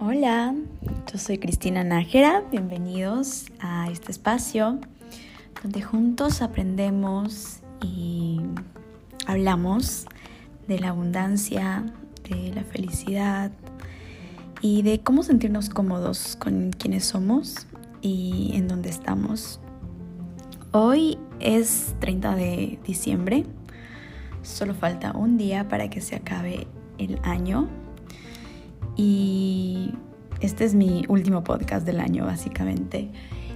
Hola, yo soy Cristina Nájera, bienvenidos a este espacio donde juntos aprendemos y hablamos de la abundancia, de la felicidad y de cómo sentirnos cómodos con quienes somos y en dónde estamos. Hoy es 30 de diciembre, solo falta un día para que se acabe el año y este es mi último podcast del año básicamente.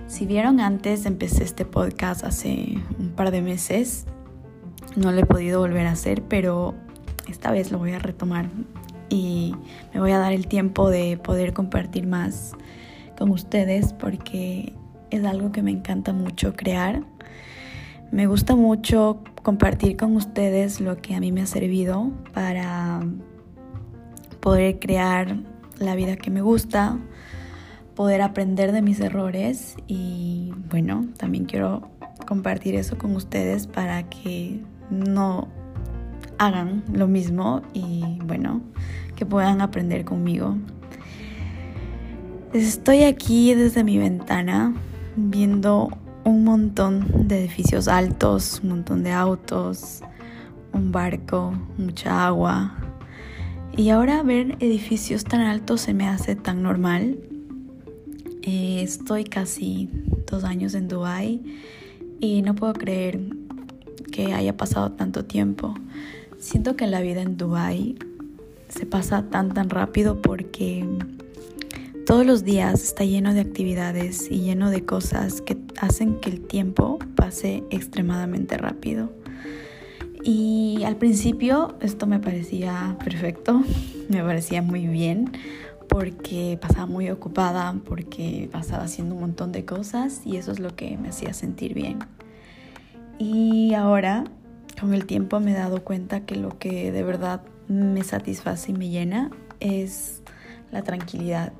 Si vieron antes, empecé este podcast hace un par de meses. No lo he podido volver a hacer, pero esta vez lo voy a retomar y me voy a dar el tiempo de poder compartir más con ustedes porque es algo que me encanta mucho crear. Me gusta mucho compartir con ustedes lo que a mí me ha servido para poder crear la vida que me gusta, poder aprender de mis errores y bueno, también quiero compartir eso con ustedes para que no hagan lo mismo y bueno, que puedan aprender conmigo. Estoy aquí desde mi ventana viendo un montón de edificios altos, un montón de autos, un barco, mucha agua. Y ahora ver edificios tan altos se me hace tan normal. Eh, estoy casi dos años en Dubai y no puedo creer que haya pasado tanto tiempo. Siento que la vida en Dubai se pasa tan tan rápido porque todos los días está lleno de actividades y lleno de cosas que hacen que el tiempo pase extremadamente rápido. Y al principio esto me parecía perfecto, me parecía muy bien porque pasaba muy ocupada, porque pasaba haciendo un montón de cosas y eso es lo que me hacía sentir bien. Y ahora, con el tiempo me he dado cuenta que lo que de verdad me satisface y me llena es la tranquilidad.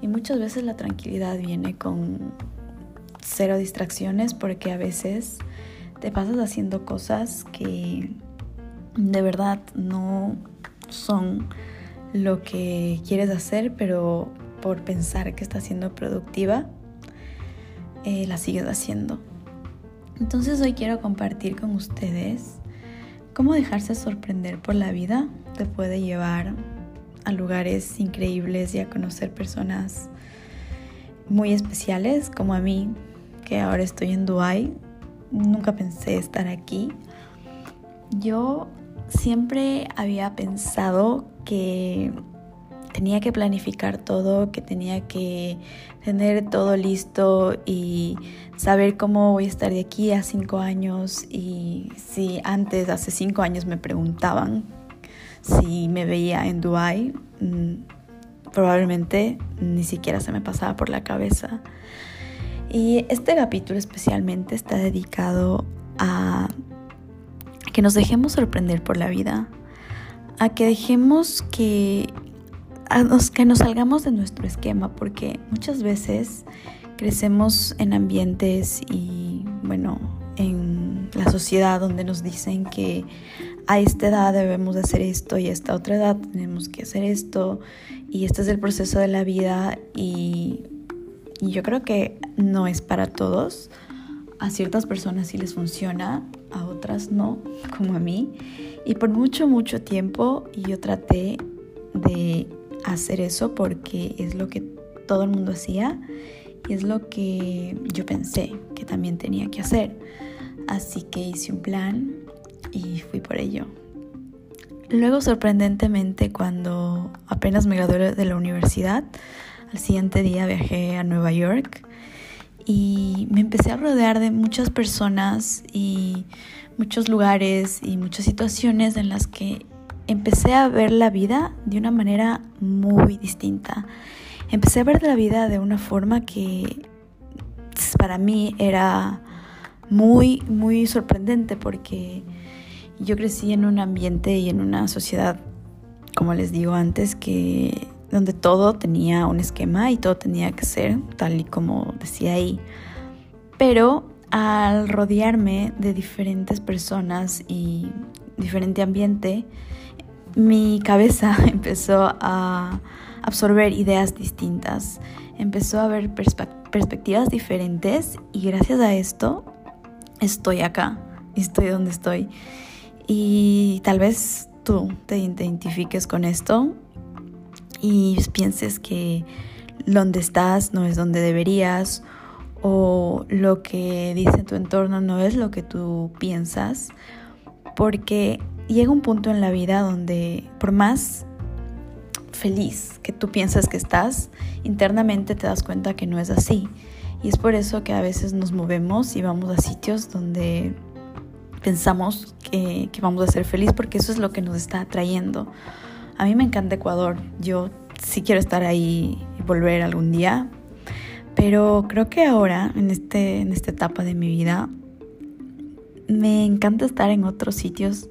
Y muchas veces la tranquilidad viene con cero distracciones porque a veces te pasas haciendo cosas que de verdad no son lo que quieres hacer, pero por pensar que estás siendo productiva, eh, la sigues haciendo. Entonces hoy quiero compartir con ustedes cómo dejarse sorprender por la vida te puede llevar a lugares increíbles y a conocer personas muy especiales como a mí, que ahora estoy en Dubai nunca pensé estar aquí. Yo siempre había pensado que tenía que planificar todo, que tenía que tener todo listo y saber cómo voy a estar de aquí a cinco años. Y si antes, hace cinco años, me preguntaban si me veía en Dubai, mm, probablemente ni siquiera se me pasaba por la cabeza. Y este capítulo especialmente está dedicado a que nos dejemos sorprender por la vida, a que dejemos que, que nos salgamos de nuestro esquema, porque muchas veces crecemos en ambientes y, bueno, en la sociedad donde nos dicen que a esta edad debemos hacer esto y a esta otra edad tenemos que hacer esto y este es el proceso de la vida y y yo creo que no es para todos. A ciertas personas sí les funciona, a otras no, como a mí. Y por mucho, mucho tiempo yo traté de hacer eso porque es lo que todo el mundo hacía y es lo que yo pensé que también tenía que hacer. Así que hice un plan y fui por ello. Luego, sorprendentemente, cuando apenas me gradué de la universidad, al siguiente día viajé a Nueva York y me empecé a rodear de muchas personas y muchos lugares y muchas situaciones en las que empecé a ver la vida de una manera muy distinta. Empecé a ver la vida de una forma que para mí era muy, muy sorprendente porque yo crecí en un ambiente y en una sociedad, como les digo antes, que donde todo tenía un esquema y todo tenía que ser tal y como decía ahí. Pero al rodearme de diferentes personas y diferente ambiente, mi cabeza empezó a absorber ideas distintas, empezó a ver perspectivas diferentes y gracias a esto estoy acá, estoy donde estoy. Y tal vez tú te identifiques con esto y pienses que donde estás no es donde deberías o lo que dice tu entorno no es lo que tú piensas, porque llega un punto en la vida donde por más feliz que tú piensas que estás, internamente te das cuenta que no es así. Y es por eso que a veces nos movemos y vamos a sitios donde pensamos que, que vamos a ser felices porque eso es lo que nos está atrayendo. A mí me encanta Ecuador, yo sí quiero estar ahí y volver algún día, pero creo que ahora, en, este, en esta etapa de mi vida, me encanta estar en otros sitios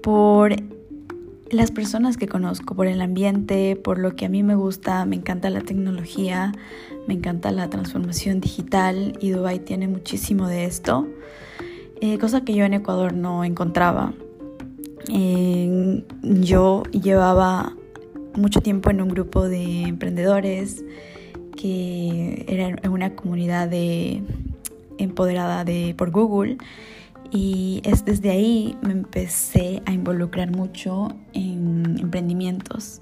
por las personas que conozco, por el ambiente, por lo que a mí me gusta, me encanta la tecnología, me encanta la transformación digital y Dubai tiene muchísimo de esto, eh, cosa que yo en Ecuador no encontraba. yo llevaba mucho tiempo en un grupo de emprendedores que era una comunidad de, empoderada de, por Google y es desde ahí me empecé a involucrar mucho en emprendimientos.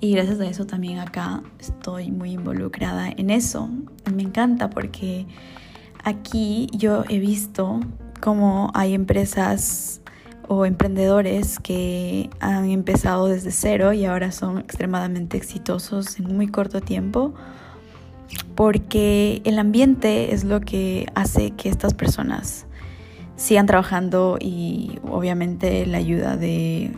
Y gracias a eso también acá estoy muy involucrada en eso. Me encanta porque aquí yo he visto cómo hay empresas o emprendedores que han empezado desde cero y ahora son extremadamente exitosos en muy corto tiempo porque el ambiente es lo que hace que estas personas sigan trabajando y obviamente la ayuda de,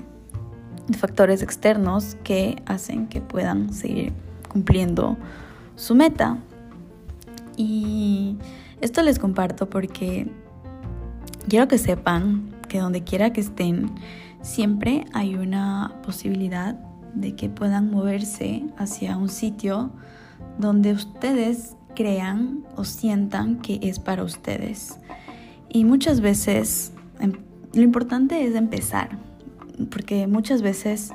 factores externos que hacen que puedan seguir cumpliendo su meta. Y esto les comparto porque quiero que sepan que donde quiera que estén, siempre hay una posibilidad de que puedan moverse hacia un sitio donde ustedes crean o sientan que es para ustedes. Y muchas veces em, lo importante es empezar, porque muchas veces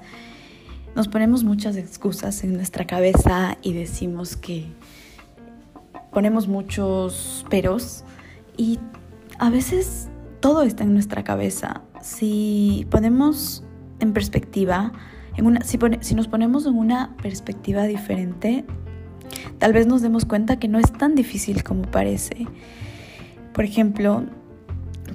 nos ponemos muchas excusas en nuestra cabeza y decimos que ponemos muchos peros y a veces todo está en nuestra cabeza. Si ponemos en perspectiva, si, nos ponemos en una perspectiva diferente, tal vez nos demos cuenta que no es tan difícil como parece. Por ejemplo,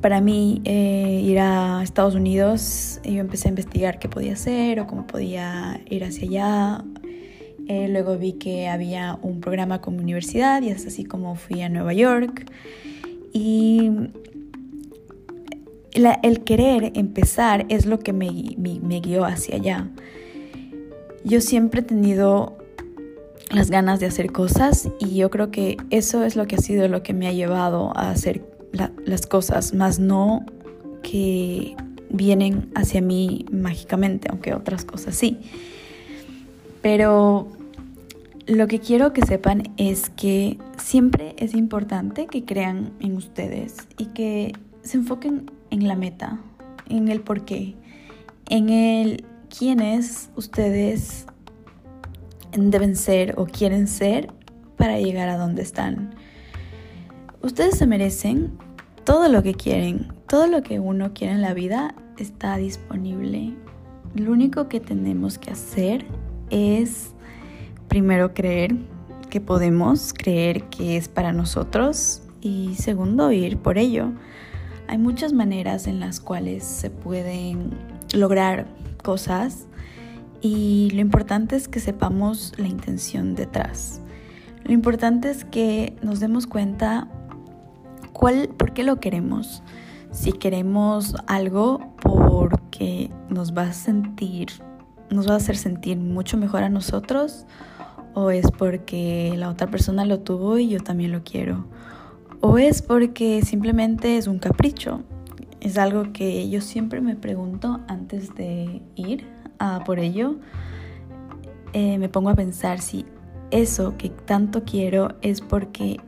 para mí eh, ir a Estados Unidos, yo empecé a investigar qué podía hacer o cómo podía ir hacia allá. Eh, luego vi que había un programa como universidad y es así como fui a Nueva York. Y el querer empezar es lo que me, guió hacia allá. Yo siempre he tenido las ganas de hacer cosas y yo creo que eso es lo que ha sido lo que me ha llevado a hacer las cosas, más no que vienen hacia mí mágicamente, aunque otras cosas sí. Pero lo que quiero que sepan es que siempre es importante que crean en ustedes y que se enfoquen en la meta, en el por qué, en el quiénes ustedes deben ser o quieren ser para llegar a donde están. Ustedes se merecen todo lo que quieren, todo lo que uno quiere en la vida está disponible. Lo único que tenemos que hacer es primero creer que podemos, creer que es para nosotros y segundo ir por ello. Hay muchas maneras en las cuales se pueden lograr cosas y lo importante es que sepamos la intención detrás. Lo importante es que nos demos cuenta ¿Por qué lo queremos? Si queremos algo porque nos va a sentir, nos va a hacer sentir mucho mejor a nosotros, o es porque la otra persona lo tuvo y yo también lo quiero, o es porque simplemente es un capricho. Es algo que yo siempre me pregunto antes de ir a por ello. Eh, me pongo a pensar si eso que tanto quiero es porque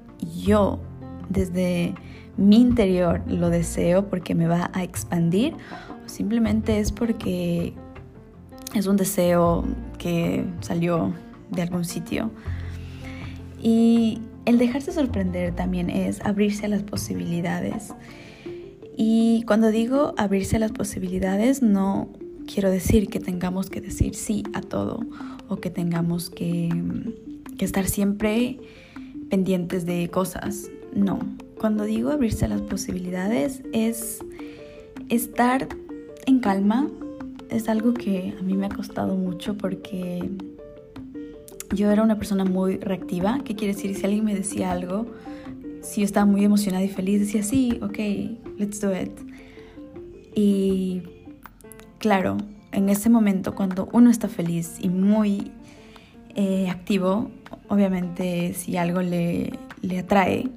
yo desde mi interior lo deseo porque me va a expandir, o simplemente es porque es un deseo que salió de algún sitio. Y el dejarse sorprender también es abrirse a las posibilidades. Y cuando digo abrirse a las posibilidades, no quiero decir que tengamos que decir sí a todo o que tengamos que, que estar siempre pendientes de cosas. No, cuando digo abrirse a las posibilidades es estar en calma. Es algo que a mí me ha costado mucho porque yo era una persona muy reactiva. ¿Qué quiere decir? Si alguien me decía algo, si yo estaba muy emocionada y feliz, decía sí, ok, let's do it. Y claro, en ese momento cuando uno está feliz y muy eh, activo, obviamente si algo le, le atrae,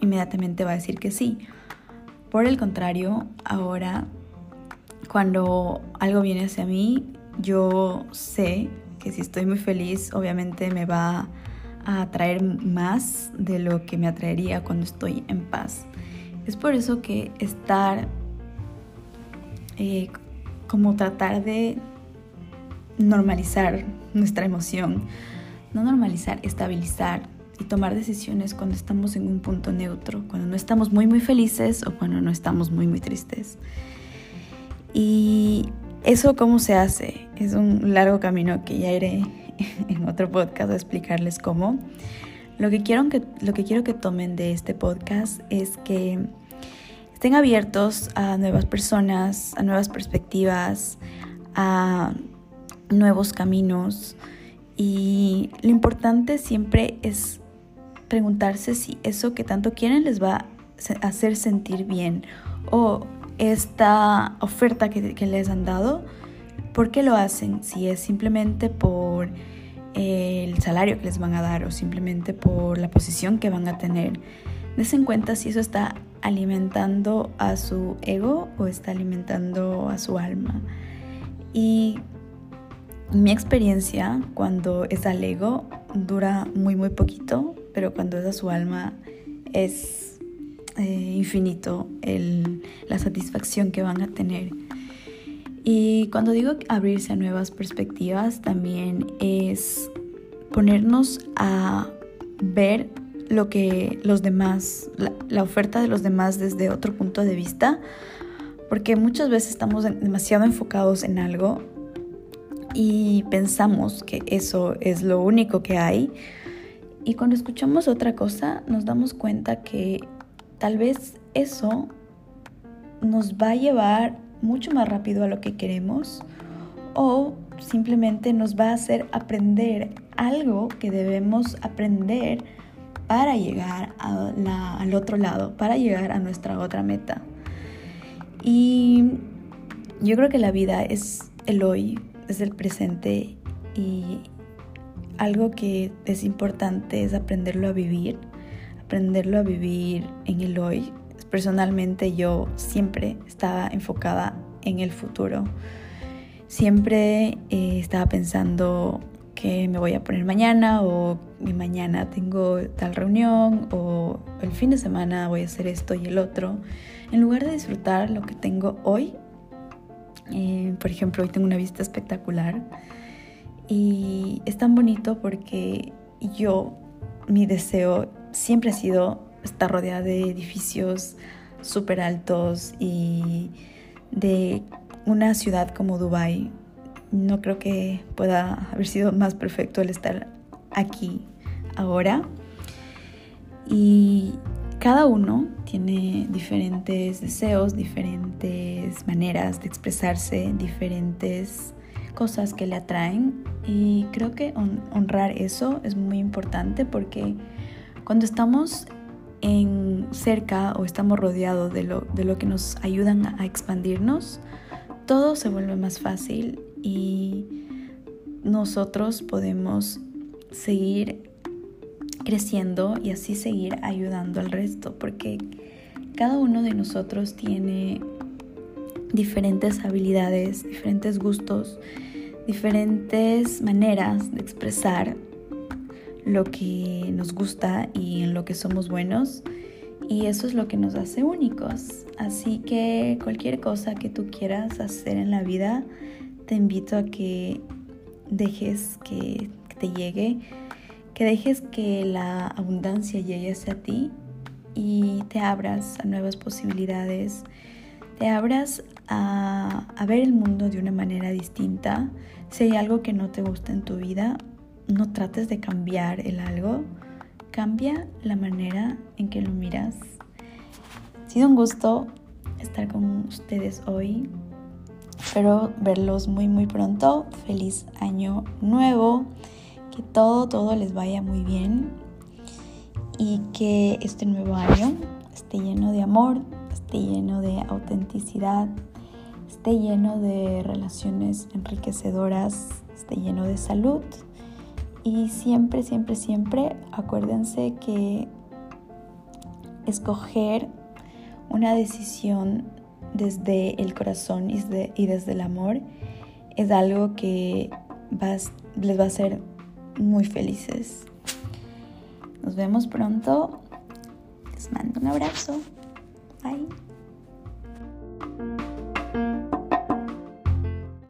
inmediatamente va a decir que sí. Por el contrario, ahora cuando algo viene hacia mí, yo sé que si estoy muy feliz, obviamente me va a atraer más de lo que me atraería cuando estoy en paz. Es por eso que estar, eh, como tratar de normalizar nuestra emoción, no normalizar, estabilizar, y tomar decisiones cuando estamos en un punto neutro, cuando no estamos muy muy felices o cuando no estamos muy muy tristes. Y eso cómo se hace, es un largo camino que ya iré en otro podcast a explicarles cómo. Lo que quiero que, lo que, quiero que tomen de este podcast es que estén abiertos a nuevas personas, a nuevas perspectivas, a nuevos caminos. Y lo importante siempre es preguntarse si eso que tanto quieren les va a hacer sentir bien o esta oferta que, les han dado, ¿por qué lo hacen? Si es simplemente por el salario que les van a dar o simplemente por la posición que van a tener. Desen cuenta si eso está alimentando a su ego o está alimentando a su alma. Y mi experiencia cuando es al ego dura muy muy poquito pero cuando es a su alma es eh, infinito la satisfacción que van a tener. Y cuando digo abrirse a nuevas perspectivas, también es ponernos a ver lo que los demás, la, oferta de los demás desde otro punto de vista, porque muchas veces estamos demasiado enfocados en algo y pensamos que eso es lo único que hay, y cuando escuchamos otra cosa, nos damos cuenta que tal vez eso nos va a llevar mucho más rápido a lo que queremos o simplemente nos va a hacer aprender algo que debemos aprender para llegar al otro lado, para llegar a nuestra otra meta. Y yo creo que la vida es el hoy, es el presente y algo que es importante es aprenderlo a vivir, aprenderlo a vivir en el hoy. Personalmente yo siempre estaba enfocada en el futuro. Siempre eh, estaba pensando que me voy a poner mañana o mi mañana tengo tal reunión o el fin de semana voy a hacer esto y el otro. En lugar de disfrutar lo que tengo hoy, eh, por ejemplo, hoy tengo una vista espectacular y es tan bonito porque yo, mi deseo siempre ha sido estar rodeada de edificios súper altos y de una ciudad como Dubai. No creo que pueda haber sido más perfecto el estar aquí ahora. Y cada uno tiene diferentes deseos, diferentes maneras de expresarse, diferentes cosas que le atraen y creo que honrar eso es muy importante porque cuando estamos en cerca o estamos rodeados de lo, de lo que nos ayudan a expandirnos, todo se vuelve más fácil y nosotros podemos seguir creciendo y así seguir ayudando al resto porque cada uno de nosotros tiene diferentes habilidades, diferentes gustos, diferentes maneras de expresar lo que nos gusta y en lo que somos buenos. Y eso es lo que nos hace únicos. Así que cualquier cosa que tú quieras hacer en la vida, te invito a que dejes que te llegue, que dejes que la abundancia llegue hacia ti y te abras a nuevas posibilidades, te abras a, a, ver el mundo de una manera distinta. Si hay algo que no te gusta en tu vida, no trates de cambiar el algo, cambia la manera en que lo miras. Ha sido un gusto estar con ustedes hoy. Espero verlos muy muy pronto. Feliz año nuevo. Que todo, todo les vaya muy bien. Y que este nuevo año esté lleno de amor, esté lleno de autenticidad, esté lleno de relaciones enriquecedoras, esté lleno de salud. Y siempre, siempre, siempre acuérdense que escoger una decisión desde el corazón y desde, el amor es algo que les va a hacer muy felices. Nos vemos pronto. Les mando un abrazo. Bye.